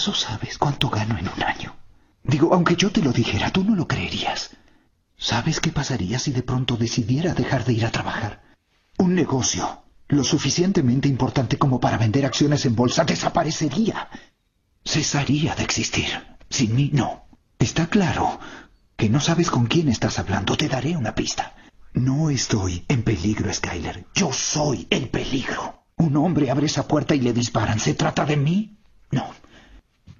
¿Acaso sabes cuánto gano en un año? Digo, aunque yo te lo dijera, tú no lo creerías. ¿Sabes qué pasaría si de pronto decidiera dejar de ir a trabajar? Un negocio, lo suficientemente importante como para vender acciones en bolsa, desaparecería. Cesaría de existir. Sin mí, no. Está claro que no sabes con quién estás hablando. Te daré una pista. No estoy en peligro, Skyler. Yo soy el peligro. Un hombre abre esa puerta y le disparan. ¿Se trata de mí? No.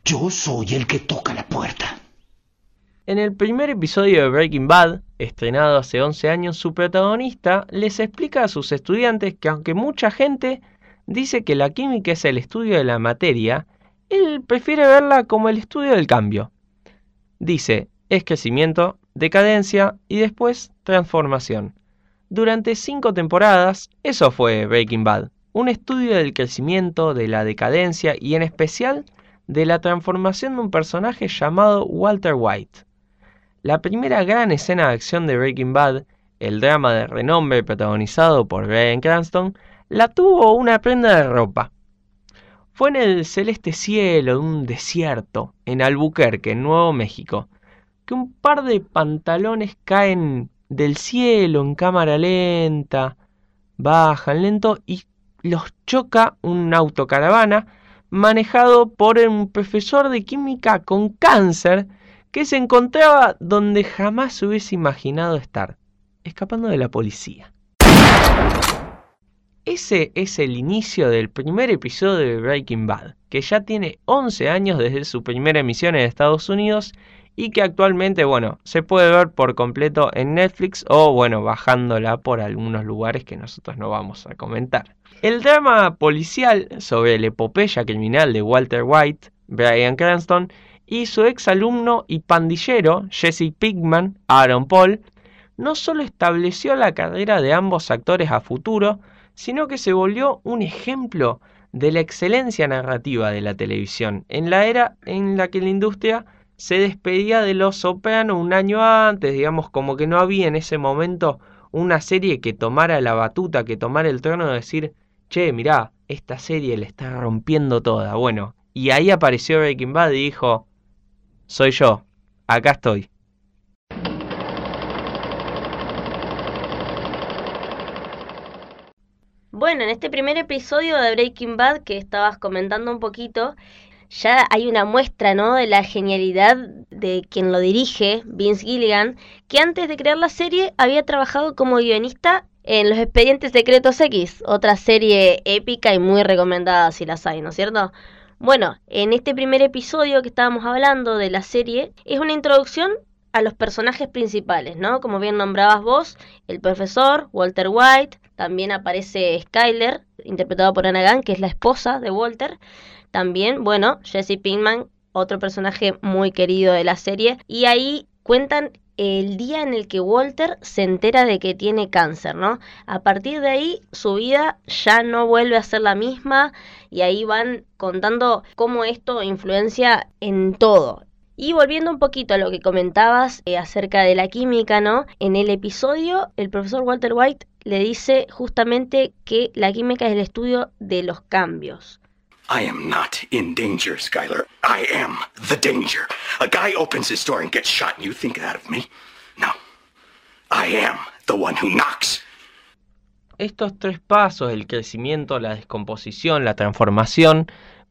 Yo soy el que toca la puerta. En el primer episodio de Breaking Bad, estrenado hace 11 años, su protagonista les explica a sus estudiantes que aunque mucha gente dice que la química es el estudio de la materia, él prefiere verla como el estudio del cambio. Dice, es crecimiento, decadencia y después transformación. Durante cinco temporadas, eso fue Breaking Bad, un estudio del crecimiento, de la decadencia y en especial de la transformación de un personaje llamado Walter White. La primera gran escena de acción de Breaking Bad, el drama de renombre protagonizado por Bryan Cranston, la tuvo una prenda de ropa. Fue en el celeste cielo de un desierto, en Albuquerque, en Nuevo México, que un par de pantalones caen del cielo en cámara lenta, bajan lento y los choca una autocaravana manejado por un profesor de química con cáncer que se encontraba donde jamás hubiese imaginado estar, escapando de la policía. Ese es el inicio del primer episodio de Breaking Bad, que ya tiene 11 años desde su primera emisión en Estados Unidos y que actualmente, bueno, se puede ver por completo en Netflix o, bueno, bajándola por algunos lugares que nosotros no vamos a comentar. El drama policial sobre la epopeya criminal de Walter White, Brian Cranston, y su ex alumno y pandillero, Jesse Pigman, Aaron Paul, no solo estableció la carrera de ambos actores a futuro, sino que se volvió un ejemplo de la excelencia narrativa de la televisión, en la era en la que la industria se despedía de Los Soprano un año antes, digamos, como que no había en ese momento una serie que tomara la batuta, que tomara el trono de decir, che, mirá, esta serie le está rompiendo toda. Bueno, y ahí apareció Breaking Bad y dijo, soy yo, acá estoy. Bueno, en este primer episodio de Breaking Bad que estabas comentando un poquito, ya hay una muestra, ¿no? De la genialidad de quien lo dirige, Vince Gilligan, que antes de crear la serie había trabajado como guionista en Los Expedientes Secretos X, otra serie épica y muy recomendada si las hay, ¿no es cierto? Bueno, en este primer episodio que estábamos hablando de la serie, es una introducción a los personajes principales, ¿no? Como bien nombrabas vos, el profesor, Walter White, también aparece Skyler, interpretado por Anna Gunn, que es la esposa de Walter. También, bueno, Jesse Pinkman, otro personaje muy querido de la serie. Y ahí cuentan el día en el que Walter se entera de que tiene cáncer, ¿no? A partir de ahí su vida ya no vuelve a ser la misma y ahí van contando cómo esto influencia en todo. Y volviendo un poquito a lo que comentabas eh, acerca de la química, ¿no? En el episodio el profesor Walter White le dice justamente que la química es el estudio de los cambios. I am not in danger, Skyler. I am the danger. A guy opens his door and gets shot, and you think that of me? No. I am the one who knocks. Estos tres pasos, el crecimiento, la descomposición, la transformación,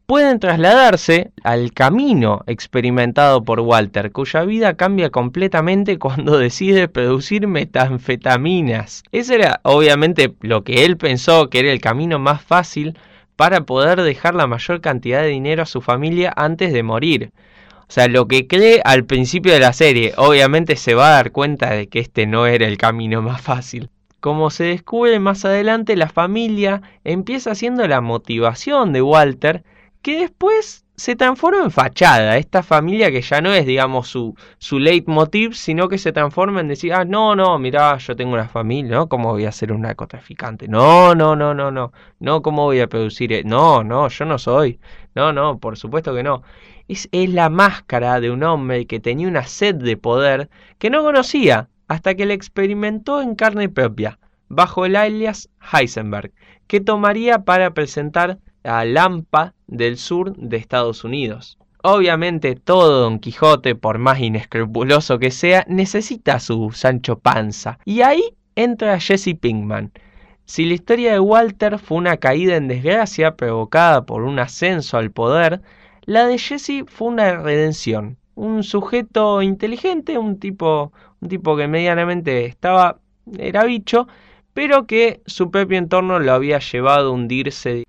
pueden trasladarse al camino experimentado por Walter, cuya vida cambia completamente cuando decide producir metanfetaminas. Ese era obviamente lo que él pensó que era el camino más fácil para poder dejar la mayor cantidad de dinero a su familia antes de morir. O sea, lo que cree al principio de la serie, obviamente se va a dar cuenta de que este no era el camino más fácil. Como se descubre más adelante, la familia empieza siendo la motivación de Walter, que después se transforma en fachada. Esta familia que ya no es, digamos, su, su leitmotiv, sino que se transforma en decir, ah, no, no, mirá, yo tengo una familia, ¿no? ¿Cómo voy a ser un narcotraficante? No, no, no, no, no. No, ¿cómo voy a producir? E-? No, no, yo no soy. No, no, por supuesto que no. Es, es la máscara de un hombre que tenía una sed de poder que no conocía hasta que la experimentó en carne propia, bajo el alias Heisenberg, que tomaría para presentar a Lampa del sur de Estados Unidos. Obviamente todo Don Quijote, por más inescrupuloso que sea, necesita su Sancho Panza. Y ahí entra Jesse Pinkman. Si la historia de Walter fue una caída en desgracia provocada por un ascenso al poder, la de Jesse fue una redención. Un sujeto inteligente, un tipo, un tipo que medianamente estaba, era bicho, pero que su propio entorno lo había llevado a hundirse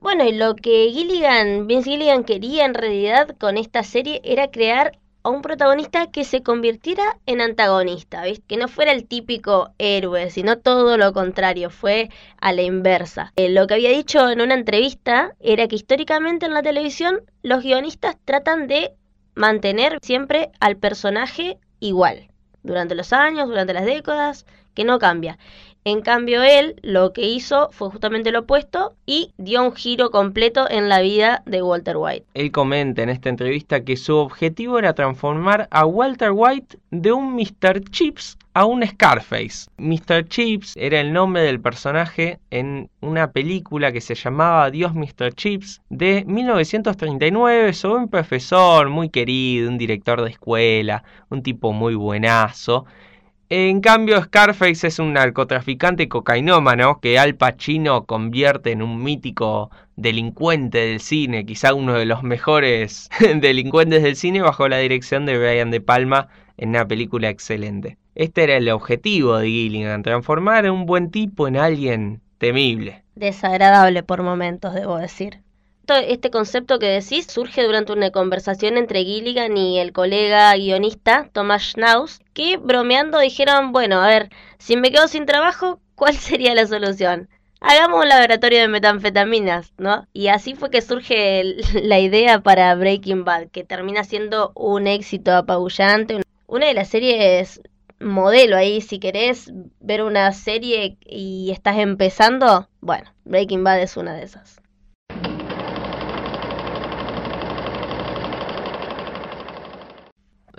bueno, y lo que Gilligan, Vince Gilligan quería en realidad con esta serie era crear a un protagonista que se convirtiera en antagonista, ¿viste? que no fuera el típico héroe, sino todo lo contrario, fue a la inversa. Eh, lo que había dicho en una entrevista era que históricamente en la televisión los guionistas tratan de mantener siempre al personaje igual, durante los años, durante las décadas, que no cambia. En cambio, él lo que hizo fue justamente lo opuesto y dio un giro completo en la vida de Walter White. Él comenta en esta entrevista que su objetivo era transformar a Walter White de un Mr. Chips a un Scarface. Mr. Chips era el nombre del personaje en una película que se llamaba Dios Mr. Chips de 1939 sobre un profesor muy querido, un director de escuela, un tipo muy buenazo en cambio, Scarface es un narcotraficante cocainómano que Al Pacino convierte en un mítico delincuente del cine, quizá uno de los mejores delincuentes del cine bajo la dirección de Brian De Palma en una película excelente. Este era el objetivo de Gilligan, transformar a un buen tipo en alguien temible. Desagradable por momentos, debo decir este concepto que decís surge durante una conversación entre Gilligan y el colega guionista Thomas Schnauz, que bromeando dijeron, bueno, a ver, si me quedo sin trabajo, ¿cuál sería la solución? Hagamos un laboratorio de metanfetaminas, ¿no? Y así fue que surge la idea para Breaking Bad, que termina siendo un éxito apabullante, una de las series modelo ahí, si querés ver una serie y estás empezando, bueno, Breaking Bad es una de esas.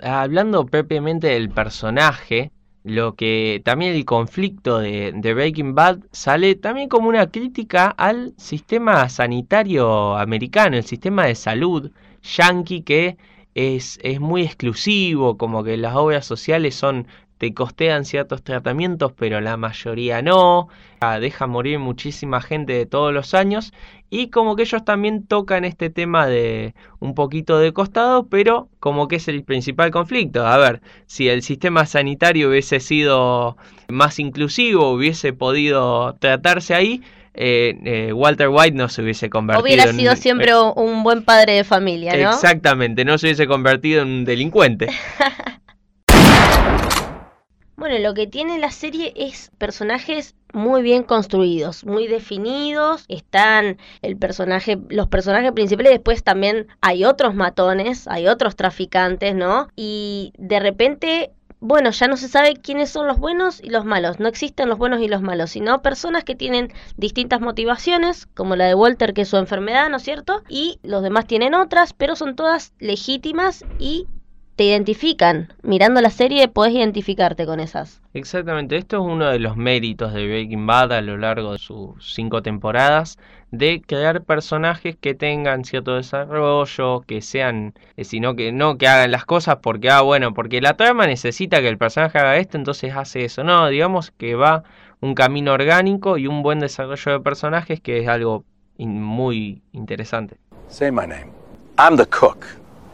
Hablando propiamente del personaje, lo que también el conflicto de, Breaking Bad sale también como una crítica al sistema sanitario americano, el sistema de salud yankee que es, es muy exclusivo, como que las obras sociales son te costean ciertos tratamientos, pero la mayoría no. Ah, deja morir muchísima gente de todos los años. Y como que ellos también tocan este tema de un poquito de costado, pero como que es el principal conflicto. A ver, si el sistema sanitario hubiese sido más inclusivo, hubiese podido tratarse ahí, eh, eh, Walter White no se hubiese convertido Hubiera sido siempre un buen padre de familia, ¿no? Exactamente, no se hubiese convertido en un delincuente. Bueno, lo que tiene la serie es personajes muy bien construidos, muy definidos. Están el personaje, los personajes principales. Después también hay otros matones, hay otros traficantes, ¿no? Y de repente bueno, ya no se sabe quiénes son los buenos y los malos. No existen los buenos y los malos, sino personas que tienen distintas motivaciones, como la de Walter, que es su enfermedad, ¿no es cierto? Y los demás tienen otras, pero son todas legítimas y te identifican. Mirando la serie puedes identificarte con esas. Exactamente, esto es uno de los méritos de Breaking Bad a lo largo de sus cinco temporadas, de crear personajes que tengan cierto desarrollo, que sean, eh, sino que no que hagan las cosas porque, ah, bueno, porque la trama necesita que el personaje haga esto, entonces hace eso. No, digamos que va un camino orgánico y un buen desarrollo de personajes que es algo muy interesante. Say my name. I'm the cook.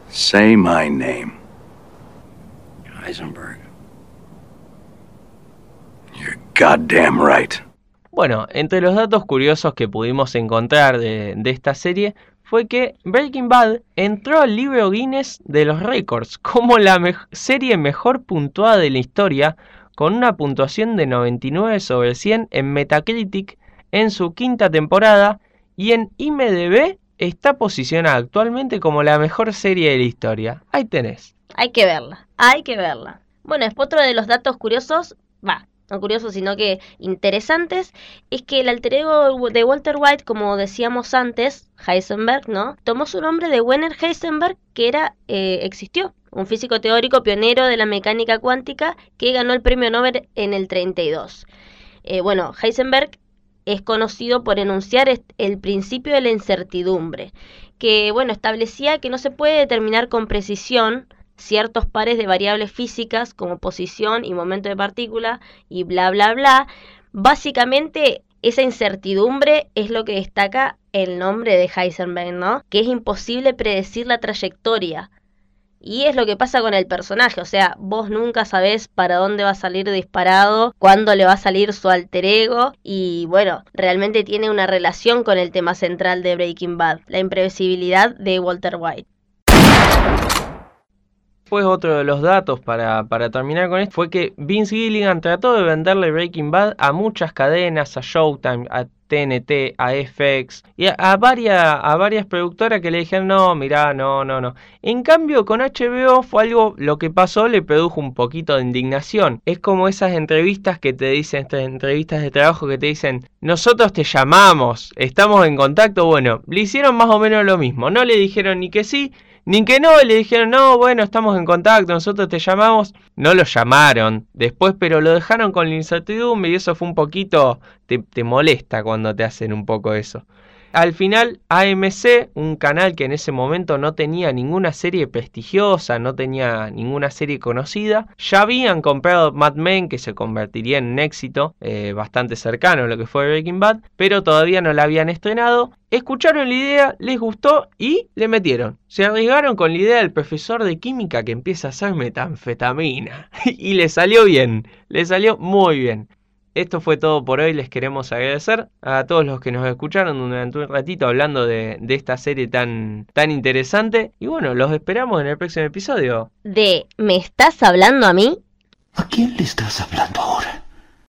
Say my name. Goddamn right. Bueno, entre los datos curiosos que pudimos encontrar de, esta serie fue que Breaking Bad entró al libro Guinness de los récords como la serie mejor puntuada de la historia, con una puntuación de 99 sobre 100 en Metacritic en su quinta temporada y en IMDB está posicionada actualmente como la mejor serie de la historia. Ahí tenés. Hay que verla, hay que verla. Bueno, después otro de los datos curiosos, va, no curiosos, sino que interesantes, es que el alter ego de Walter White, como decíamos antes, Heisenberg, ¿no? Tomó su nombre de Werner Heisenberg, que era, eh, existió, un físico teórico pionero de la mecánica cuántica que ganó el premio Nobel en el 32. Eh, bueno, Heisenberg es conocido por enunciar el principio de la incertidumbre, que bueno, establecía que no se puede determinar con precisión ciertos pares de variables físicas como posición y momento de partícula y bla bla bla. Básicamente esa incertidumbre es lo que destaca el nombre de Heisenberg, ¿no? Que es imposible predecir la trayectoria y es lo que pasa con el personaje, o sea, vos nunca sabés para dónde va a salir disparado, cuándo le va a salir su alter ego y bueno, realmente tiene una relación con el tema central de Breaking Bad, la imprevisibilidad de Walter White. Después otro de los datos para, para, terminar con esto fue que Vince Gilligan trató de venderle Breaking Bad a muchas cadenas, a Showtime, a TNT, a FX y a, varias, a varias productoras que le dijeron no, mirá, no, no, no. En cambio con HBO fue algo, lo que pasó le produjo un poquito de indignación. Es como esas entrevistas que te dicen, estas entrevistas de trabajo que te dicen, nosotros te llamamos, estamos en contacto, bueno, le hicieron más o menos lo mismo, no le dijeron ni que sí, ni que no, le dijeron, no, bueno, estamos en contacto, nosotros te llamamos. No lo llamaron después, pero lo dejaron con la incertidumbre y eso fue un poquito, te, te molesta cuando te hacen un poco eso. Al final, AMC, un canal que en ese momento no tenía ninguna serie prestigiosa, no tenía ninguna serie conocida, ya habían comprado Mad Men, que se convertiría en un éxito eh, bastante cercano a lo que fue Breaking Bad, pero todavía no la habían estrenado. Escucharon la idea, les gustó y le metieron. Se arriesgaron con la idea del profesor de química que empieza a hacer metanfetamina. y le salió bien, le salió muy bien. Esto fue todo por hoy. Les queremos agradecer a todos los que nos escucharon durante un ratito hablando de, de, esta serie tan, tan interesante. Y bueno, los esperamos en el próximo episodio. De ¿Me estás hablando a mí? ¿A quién le estás hablando ahora?